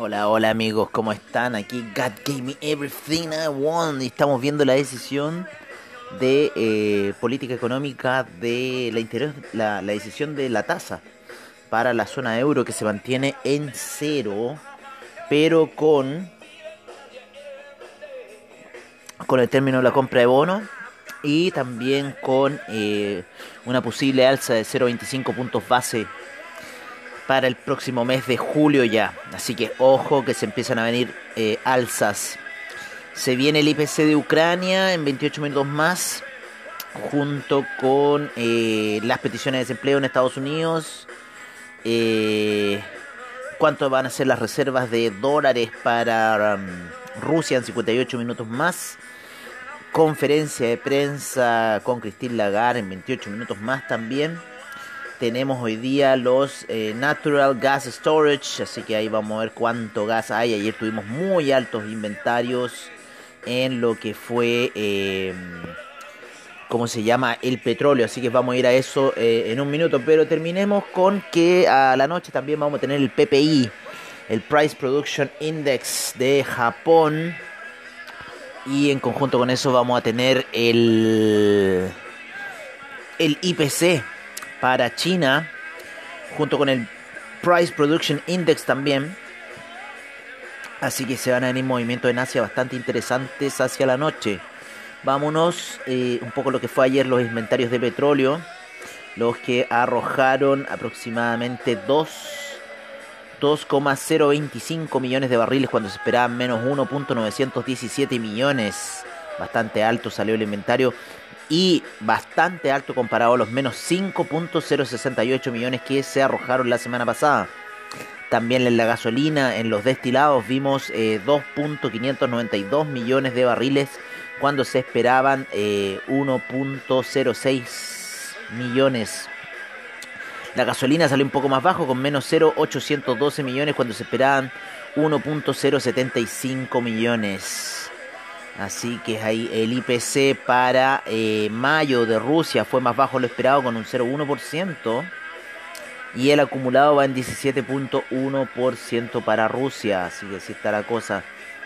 Hola, hola amigos, ¿cómo están? Aquí God Gave Me Everything I Want y estamos viendo la decisión de eh, política económica de la, interior, la, decisión de la tasa para la zona euro que se mantiene en cero, pero con con el término de la compra de bonos y también con eh, una posible alza de 0,25 puntos base para el próximo mes de julio ya. Así que ojo que se empiezan a venir eh, alzas. Se viene el IPC de Ucrania en 28 minutos más, junto con eh, las peticiones de desempleo en Estados Unidos. Eh, ¿Cuánto van a ser las reservas de dólares para um, Rusia en 58 minutos más? Conferencia de prensa con Christine Lagarde en 28 minutos más también tenemos hoy día los eh, Natural Gas Storage, así que ahí vamos a ver cuánto gas hay. Ayer tuvimos muy altos inventarios en lo que fue, eh, ¿cómo se llama? El petróleo, así que vamos a ir a eso eh, en un minuto. Pero terminemos con que a la noche también vamos a tener el PPI, el Price Production Index de Japón. Y en conjunto con eso vamos a tener el, el IPC para China, junto con el Price Production Index también. Así que se van a venir movimientos en Asia bastante interesantes hacia la noche. Vámonos eh, un poco lo que fue ayer los inventarios de petróleo, los que arrojaron aproximadamente 2 2,025 millones de barriles cuando se esperaban menos 1.917 millones. Bastante alto salió el inventario y bastante alto comparado a los menos 5.068 millones que se arrojaron la semana pasada. También en la gasolina, en los destilados, vimos 2.592 eh, millones de barriles cuando se esperaban 1.06 eh, millones. La gasolina salió un poco más bajo con menos 0.812 millones cuando se esperaban 1.075 millones. Así que ahí el IPC para eh, mayo de Rusia fue más bajo lo esperado con un 0,1%. Y el acumulado va en 17.1% para Rusia. Así que así está la cosa.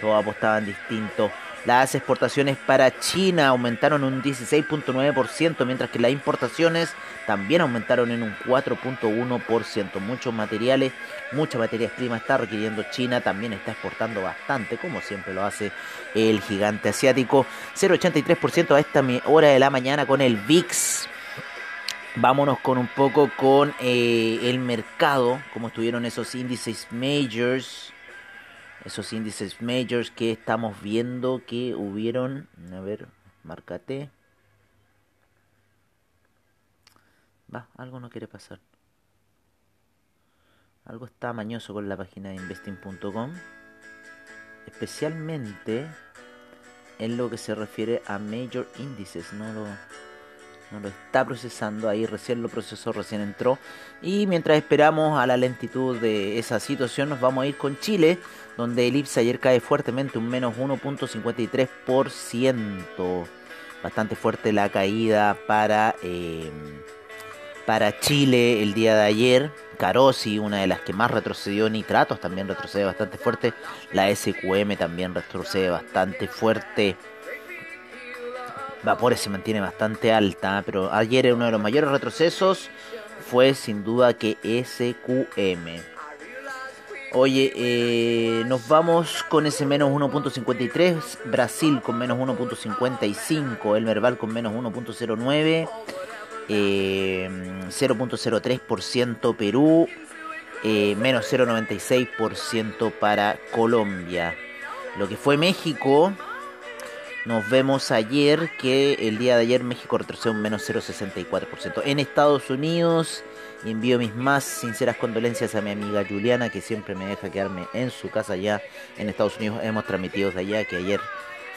Todos apostaban distinto. Las exportaciones para China aumentaron un 16.9%, mientras que las importaciones también aumentaron en un 4.1%. Muchos materiales, muchas materias primas está requiriendo China, también está exportando bastante, como siempre lo hace el gigante asiático. 0.83% a esta hora de la mañana con el VIX. Vámonos con un poco con eh, el mercado, como estuvieron esos índices majors esos índices majors que estamos viendo que hubieron, a ver, márcate. Va, algo no quiere pasar. Algo está mañoso con la página de investing.com. Especialmente en lo que se refiere a major índices. No lo, no lo está procesando ahí, recién lo procesó, recién entró. Y mientras esperamos a la lentitud de esa situación, nos vamos a ir con Chile, donde el IPSA ayer cae fuertemente, un menos 1.53%. Bastante fuerte la caída para, eh, para Chile el día de ayer. Carosi, una de las que más retrocedió, Nitratos también retrocede bastante fuerte. La SQM también retrocede bastante fuerte. Vapores se mantiene bastante alta, pero ayer uno de los mayores retrocesos fue sin duda que SQM. Oye, eh, nos vamos con ese menos 1.53, Brasil con menos 1.55, el Merval con menos 1.09, 0.03% eh, Perú, eh, menos 0.96% para Colombia. Lo que fue México, nos vemos ayer que el día de ayer México retrocedió un menos 0,64%. En Estados Unidos envío mis más sinceras condolencias a mi amiga Juliana que siempre me deja quedarme en su casa allá en Estados Unidos. Hemos transmitido de allá que ayer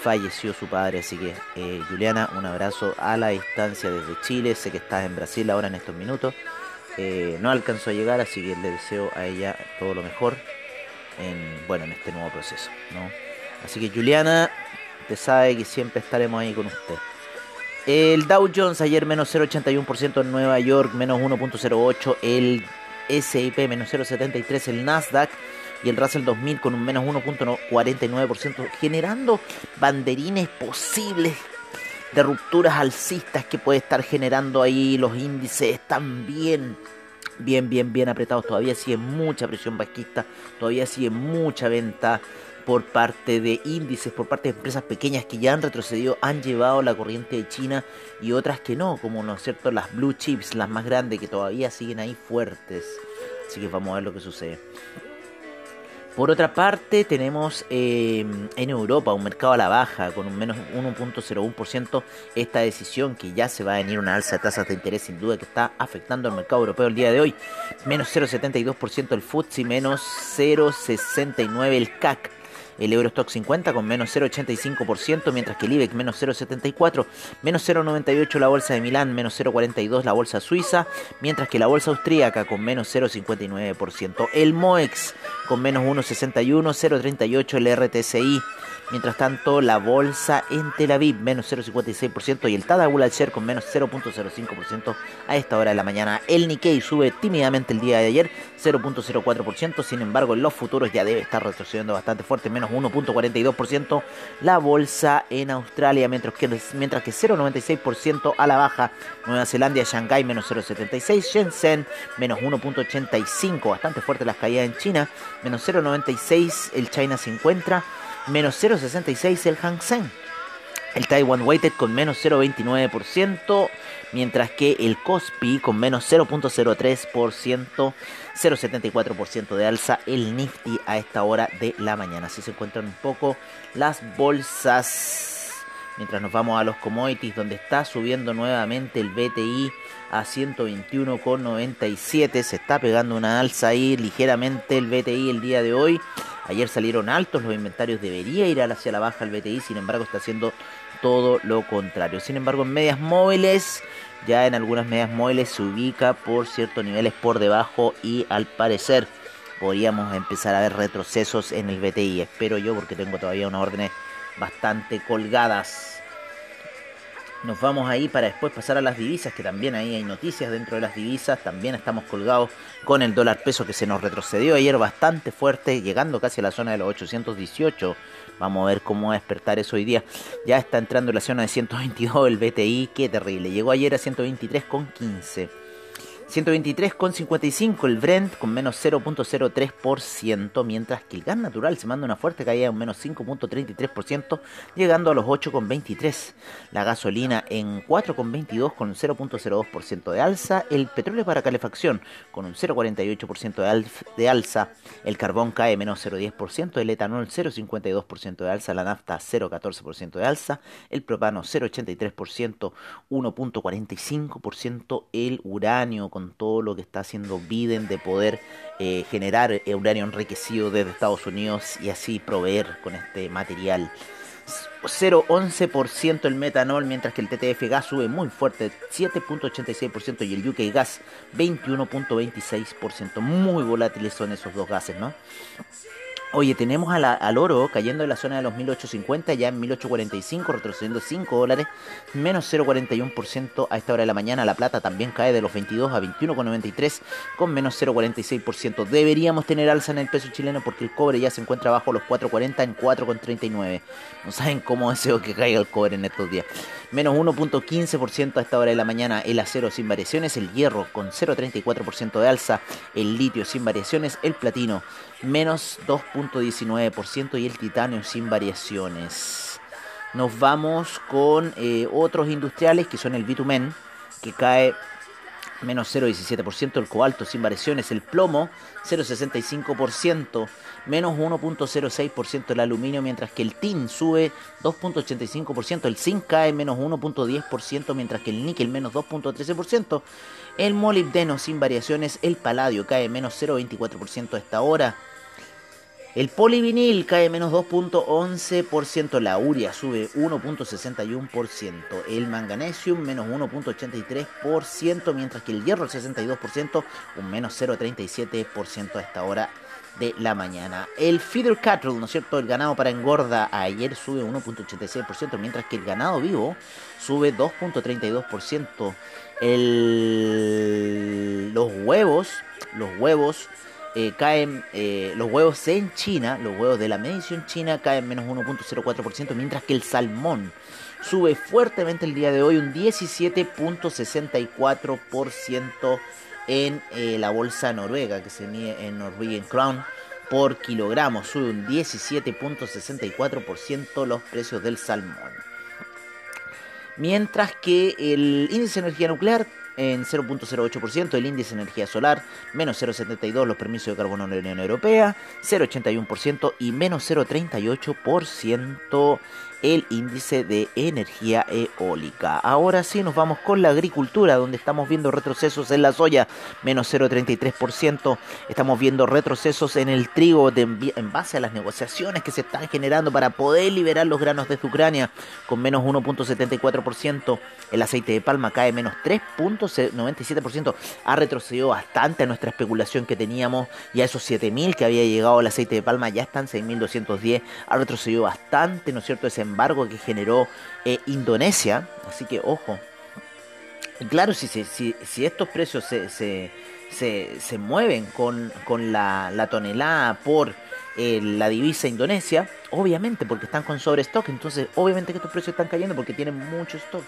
falleció su padre. Así que eh, Juliana, un abrazo a la distancia desde Chile. Sé que estás en Brasil ahora en estos minutos. Eh, no alcanzó a llegar, así que le deseo a ella todo lo mejor en, bueno, en este nuevo proceso. Así que Juliana, Usted sabe que siempre estaremos ahí con usted. El Dow Jones ayer menos 0,81% en Nueva York, menos 1,08%. El SIP menos 0,73%. El Nasdaq y el Russell 2000 con un menos 1.49%, generando banderines posibles de rupturas alcistas que puede estar generando ahí los índices también bien, bien, bien apretados. Todavía sigue mucha presión bajista, todavía sigue mucha venta por parte de índices, por parte de empresas pequeñas que ya han retrocedido, han llevado la corriente de China y otras que no, como no es cierto, las blue chips, las más grandes que todavía siguen ahí fuertes. Así que vamos a ver lo que sucede. Por otra parte, tenemos em, en Europa un mercado a la baja con un menos 1.01%. Esta decisión que ya se va a venir una alza de tasas de interés sin duda que está afectando al mercado europeo el día de hoy. Menos 0.72% el FTSE, menos 0.69% el CAC el Eurostock 50 con menos 0,85%, mientras que el IBEX menos 0,74%, menos 0,98% la bolsa de Milán, menos 0,42% la bolsa suiza, mientras que la bolsa austríaca con menos 0,59%, el MOEX con menos 1,61%, 0,38% el RTCI, Mientras tanto, la bolsa en Tel Aviv menos 0,56% y el Tadawul al con menos 0,05% a esta hora de la mañana. El Nikkei sube tímidamente el día de ayer 0,04%, sin embargo en los futuros ya debe estar retrocediendo bastante fuerte, menos 1,42%. La bolsa en Australia, mientras que, mientras que 0,96% a la baja. Nueva Zelanda, Shanghai menos 0,76%, Shenzhen menos 1,85%, bastante fuerte las caídas en China, menos 0,96% el China se encuentra menos 0,66 el Hang Seng. El Taiwan Weighted con menos 0,29%, mientras que el Kospi con menos 0,03%, 0,74% de alza el Nifty a esta hora de la mañana. Así se encuentran un poco las bolsas. Mientras nos vamos a los commodities, donde está subiendo nuevamente el BTI a 121,97. Se está pegando una alza ahí ligeramente el BTI el día de hoy. Ayer salieron altos los inventarios, debería ir hacia la baja el BTI, sin embargo está haciendo todo lo contrario. Sin embargo, en medias móviles, ya en algunas medias móviles se ubica por ciertos niveles por debajo y al parecer podríamos empezar a ver retrocesos en el BTI. Espero yo porque tengo todavía unas órdenes bastante colgadas. Nos vamos ahí para después pasar a las divisas, que también ahí hay noticias dentro de las divisas. También estamos colgados con el dólar peso que se nos retrocedió ayer bastante fuerte, llegando casi a la zona de los 818. Vamos a ver cómo va a despertar eso hoy día. Ya está entrando en la zona de 122 el BTI, qué terrible. Llegó ayer a 123,15. 123,55 el Brent con menos 0.03%, mientras que el gas natural se manda una fuerte caída de un menos 5.33%, llegando a los 8,23. La gasolina en 4,22 con 0.02% de alza. El petróleo para calefacción con un 0.48% de alza. El carbón cae menos 0.10%. El etanol 0.52% de alza. La nafta 0.14% de alza. El propano 0.83%, 1.45%. El uranio con todo lo que está haciendo Biden de poder eh, generar uranio enriquecido desde Estados Unidos y así proveer con este material. 0,11% el metanol, mientras que el TTF gas sube muy fuerte, 7.86% y el UK gas 21.26%. Muy volátiles son esos dos gases, ¿no? Oye, tenemos al oro cayendo en la zona de los 1850, ya en 1845, retrocediendo 5 dólares, menos 0,41% a esta hora de la mañana. La plata también cae de los 22 a 21,93, con menos 0,46%. Deberíamos tener alza en el peso chileno porque el cobre ya se encuentra bajo los 4,40 en 4,39. No saben cómo deseo que caiga el cobre en estos días. Menos 1.15% a esta hora de la mañana el acero sin variaciones, el hierro con 0.34% de alza, el litio sin variaciones, el platino menos 2.19% y el titanio sin variaciones. Nos vamos con eh, otros industriales que son el bitumen, que cae menos 0,17%, el cobalto sin variaciones, el plomo 0,65%, menos 1.06% el aluminio, mientras que el tin sube 2.85%, el zinc cae menos 1.10%, mientras que el níquel menos 2.13%, el molibdeno sin variaciones, el paladio cae menos 0.24% a esta hora, el polivinil cae menos 2.11%, la uria sube 1.61%, el manganesium menos 1.83%, mientras que el hierro el 62%, un menos 0.37% a esta hora de la mañana. El feeder cattle, ¿no es cierto? El ganado para engorda ayer sube 1.86%, mientras que el ganado vivo sube 2.32%. El... Los huevos, los huevos eh, caen, eh, los huevos en China, los huevos de la medición china caen menos 1.04%, mientras que el salmón sube fuertemente el día de hoy un 17.64% en eh, la bolsa noruega que se mide en Norwegian Crown por kilogramo. Sube un 17.64% los precios del salmón. Mientras que el índice de energía nuclear en 0.08%, el índice de energía solar menos 0.72% los permisos de carbono en la Unión Europea, 0.81% y menos 0.38% el índice de energía eólica. Ahora sí nos vamos con la agricultura, donde estamos viendo retrocesos en la soya, menos 0,33%. Estamos viendo retrocesos en el trigo en base a las negociaciones que se están generando para poder liberar los granos desde Ucrania, con menos 1.74%. El aceite de palma cae menos 3.97%. Ha retrocedido bastante a nuestra especulación que teníamos y a esos 7.000 que había llegado el aceite de palma ya están 6.210. Ha retrocedido bastante, ¿no es cierto? Ese embargo que generó eh, Indonesia. Así que ojo. Claro, si, si, si estos precios se, se, se, mueven con, con la, la, tonelada por eh, la divisa Indonesia, obviamente porque están con sobrestock, entonces obviamente que estos precios están cayendo porque tienen mucho stock.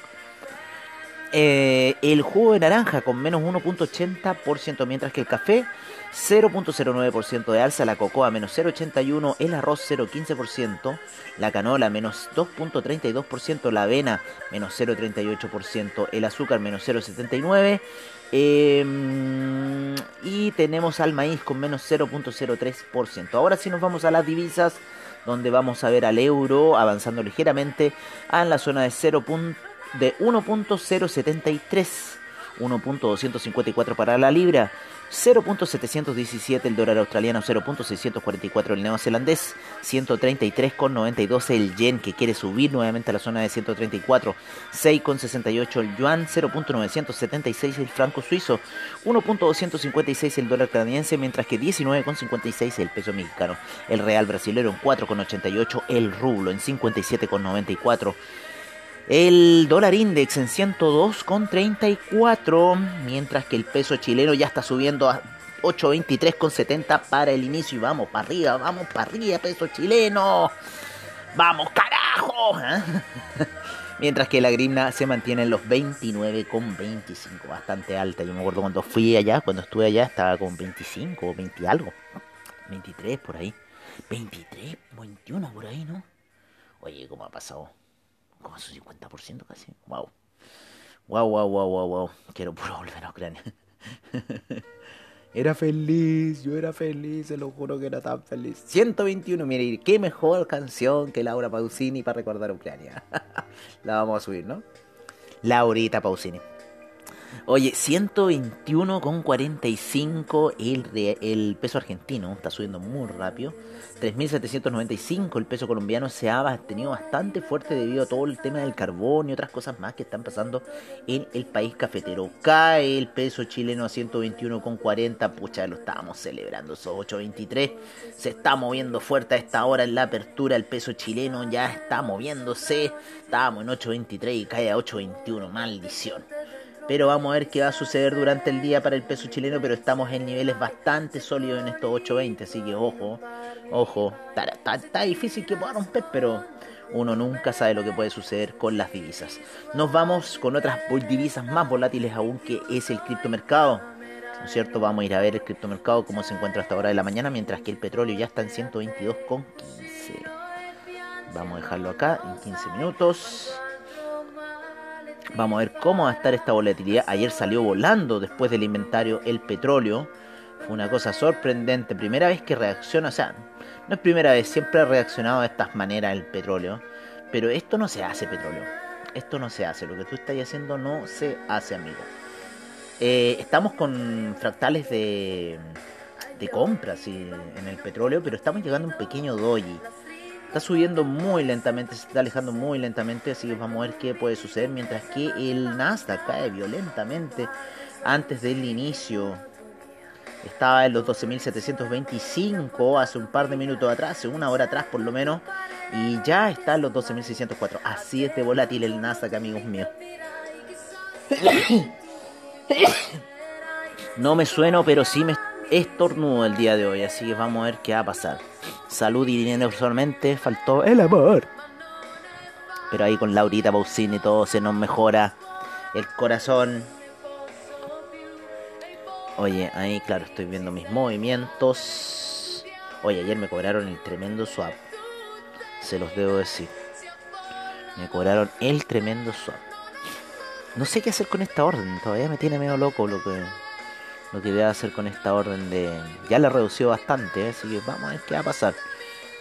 Eh, el jugo de naranja con menos 1.80%, mientras que el café 0.09% de alza, la cocoa menos 0.81%, el arroz 0.15%, la canola menos 2.32%, la avena menos 0.38%, el azúcar menos 0.79%, em, y tenemos al maíz con menos 0.03%. Ahora sí nos vamos a las divisas, donde vamos a ver al euro avanzando ligeramente en la zona de 0. De 1.073 1.254 para la libra, 0.717 el dólar australiano, 0.644 el neozelandés, 133,92 el yen que quiere subir nuevamente a la zona de 134, 6,68 el yuan, 0.976 el franco suizo, 1.256 el dólar canadiense, mientras que 19,56 el peso mexicano, el real brasilero en 4,88, el rublo en 57,94. El dólar index en 102,34, mientras que el peso chileno ya está subiendo a 823,70 para el inicio. Y vamos para arriba, vamos para arriba, peso chileno. ¡Vamos, carajo! ¿eh? Mientras que la grimna se mantiene en los 29,25, bastante alta. Yo me acuerdo cuando fui allá, cuando estuve allá, estaba con 25 o 20 algo. 23 por ahí. 23, 21 por ahí, ¿no? Oye, ¿cómo ha pasado? Como su 50% casi. Wow. Wow, wow, wow, wow, wow. Quiero puro volver a Ucrania. era feliz, yo era feliz, se lo juro que era tan feliz. 121, mire, qué mejor canción que Laura Pausini para recordar Ucrania. La vamos a subir, ¿no? Laurita Pausini. Oye, 121,45 el, peso argentino, está subiendo muy rápido. 3.795 el peso colombiano se ha tenido bastante fuerte debido a todo el tema del carbón y otras cosas más que están pasando en el país cafetero. Cae el peso chileno a 121,40, pucha, lo estábamos celebrando, esos 8.23. Se está moviendo fuerte a esta hora en la apertura, el peso chileno ya está moviéndose. Estábamos en 8.23 y cae a 8.21, maldición pero vamos a ver qué va a suceder durante el día para el peso chileno, pero estamos en niveles bastante sólidos en estos 8.20, así que ojo, ojo, está, difícil que pueda romper, pero uno nunca sabe lo que puede suceder con las divisas. Nos vamos con otras divisas más volátiles aún que es el criptomercado. ¿No es cierto? Vamos a ir a ver el criptomercado cómo se encuentra hasta ahora de la mañana, mientras que el petróleo ya está en 122,15. Vamos a dejarlo acá en 15 minutos. Vamos a ver cómo va a estar esta volatilidad. Ayer salió volando después del inventario el petróleo. Fue una cosa sorprendente. Primera vez que reacciona, o sea, no es primera vez, siempre ha reaccionado de estas maneras el petróleo. Pero esto no se hace, petróleo. Esto no se hace. Lo que tú estás haciendo no se hace, amigo. Eh, estamos con fractales de, de compras en el petróleo, pero estamos llegando a un pequeño doji. Está subiendo muy lentamente, se está alejando muy lentamente, así que vamos a ver qué puede suceder. Mientras que el Nasdaq cae violentamente antes del inicio Estaba en los 12.725 hace un par de minutos atrás, hace una hora atrás por lo menos. Y ya está en los 12.604. Así es de volátil el Nasdaq, amigos míos. No me sueno, pero sí me estornudo el día de hoy. Así que vamos a ver qué va a pasar. Salud y dinero solamente. Faltó el amor. Pero ahí con Laurita Pausini todo se nos mejora. El corazón. Oye, ahí claro, estoy viendo mis movimientos. Oye, ayer me cobraron el tremendo swap. Se los debo decir. Me cobraron el tremendo swap. No sé qué hacer con esta orden. Todavía me tiene medio loco lo que lo que a hacer con esta orden de... Ya la reducido bastante, así que vamos a ver qué va a pasar.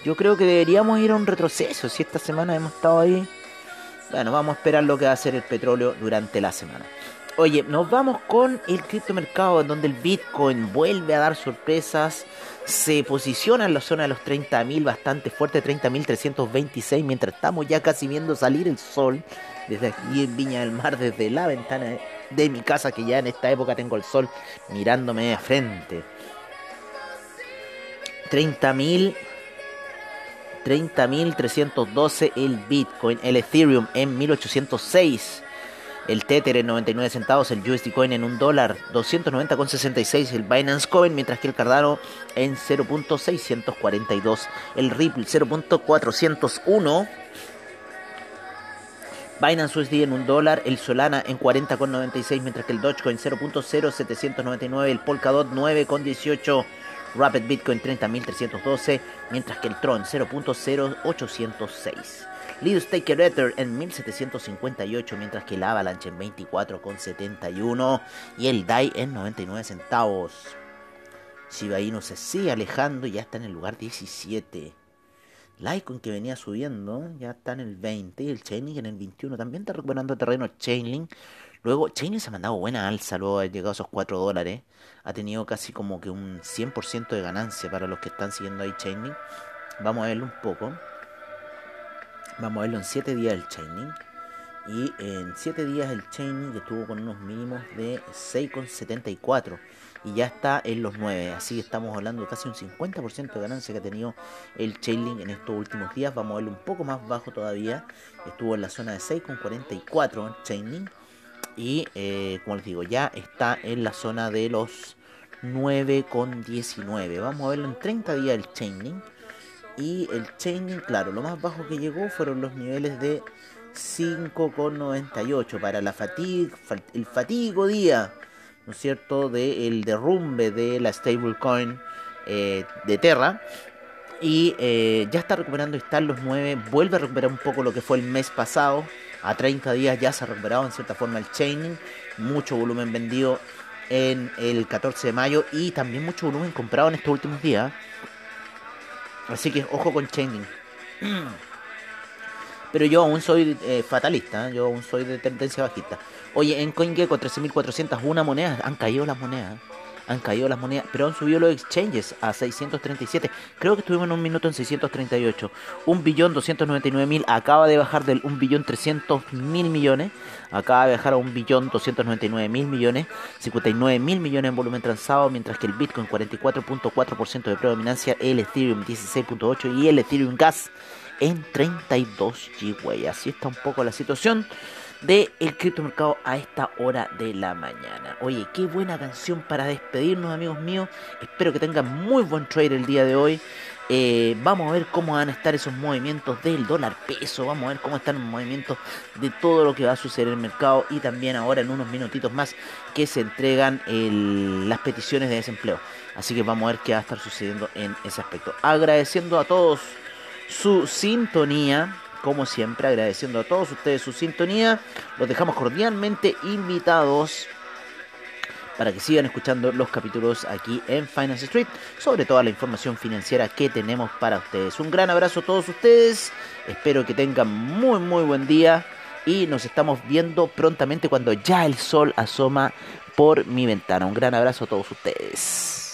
Yo creo que deberíamos ir a un retroceso. Si esta semana hemos estado ahí, bueno, vamos a esperar lo que va a hacer el petróleo durante la semana. Oye, nos vamos con el criptomercado en donde el Bitcoin vuelve a dar sorpresas. Se posiciona en la zona de los 30.000 bastante fuerte, 30.326, mientras estamos ya casi viendo salir el sol desde aquí en Viña del Mar, desde la ventana de mi casa, que ya en esta época tengo el sol mirándome de frente. 30.000 30.312 el Bitcoin, el Ethereum en 1806, el Tether en 99 centavos, el USD Coin en 1 dólar, 290,66 el Binance Coin, mientras que el Cardano en 0.642, el Ripple 0.401 Binance USD en 1 dólar, el Solana en 40,96, mientras que el Dogecoin 0.0799, el Polkadot 9,18, Rapid Bitcoin 30.312, mientras que el Tron 0.0806. Little Staker Ether en 1758, mientras que el Avalanche en 24,71 y el DAI en 99 centavos. Shiba se sigue alejando y ya está en el lugar 17. Litecoin que venía subiendo ya está en el 20 y el Chainlink en el 21 también está recuperando terreno Chainlink. Luego Chainlink se ha mandado buena alza luego de llegado a esos 4 dólares. Ha tenido casi como que un 100% de ganancia para los que están siguiendo ahí Chainlink. Vamos a verlo un poco. Vamos a verlo en 7 días el Chainlink. Y en 7 días el Chainlink estuvo con unos mínimos de 6,74 y ya está en los 9. Así que estamos hablando de casi un 50% de ganancia que ha tenido el Chainlink en estos últimos días. Vamos a verlo un poco más bajo todavía. Estuvo en la zona de 6,44 Chainlink. Y eh, como les digo, ya está en la zona de los 9,19. Vamos a verlo en 30 días el Chainlink. Y el Chainlink, claro, lo más bajo que llegó fueron los niveles de 5,98 para la fatiga, el fatigo día ¿no es cierto?, del derrumbe de la stablecoin eh, de Terra. Y eh, ya está recuperando, está en los 9, vuelve a recuperar un poco lo que fue el mes pasado. A 30 días ya se ha recuperado en cierta forma el chaining, mucho volumen vendido en el 14 de mayo y también mucho volumen comprado en estos últimos días. Así que ojo con chaining. Pero yo aún soy eh, fatalista, yo aún soy de tendencia bajista. Oye, en CoinGecko 13.401 monedas, han caído las monedas. Han caído las monedas, pero han subido los exchanges a 637. Creo que estuvimos en un minuto en 638. Un billón 299 mil acaba de bajar del 1 billón 300 mil millones. Acaba de bajar a un billón 299 mil millones. 59 mil millones en volumen transado. Mientras que el Bitcoin 44.4% de predominancia. El Ethereum 16.8% y el Ethereum Gas en 32 G, Así está un poco la situación del el criptomercado a esta hora de la mañana. Oye, qué buena canción para despedirnos, amigos míos. Espero que tengan muy buen trade el día de hoy. Eh, vamos a ver cómo van a estar esos movimientos del dólar peso. Vamos a ver cómo están los movimientos de todo lo que va a suceder en el mercado. Y también ahora en unos minutitos más que se entregan las peticiones de desempleo. Así que vamos a ver qué va a estar sucediendo en ese aspecto. Agradeciendo a todos su sintonía. Como siempre, agradeciendo a todos ustedes su sintonía. Los dejamos cordialmente invitados para que sigan escuchando los capítulos aquí en Finance Street sobre toda la información financiera que tenemos para ustedes. Un gran abrazo a todos ustedes. Espero que tengan muy muy buen día y nos estamos viendo prontamente cuando ya el sol asoma por mi ventana. Un gran abrazo a todos ustedes.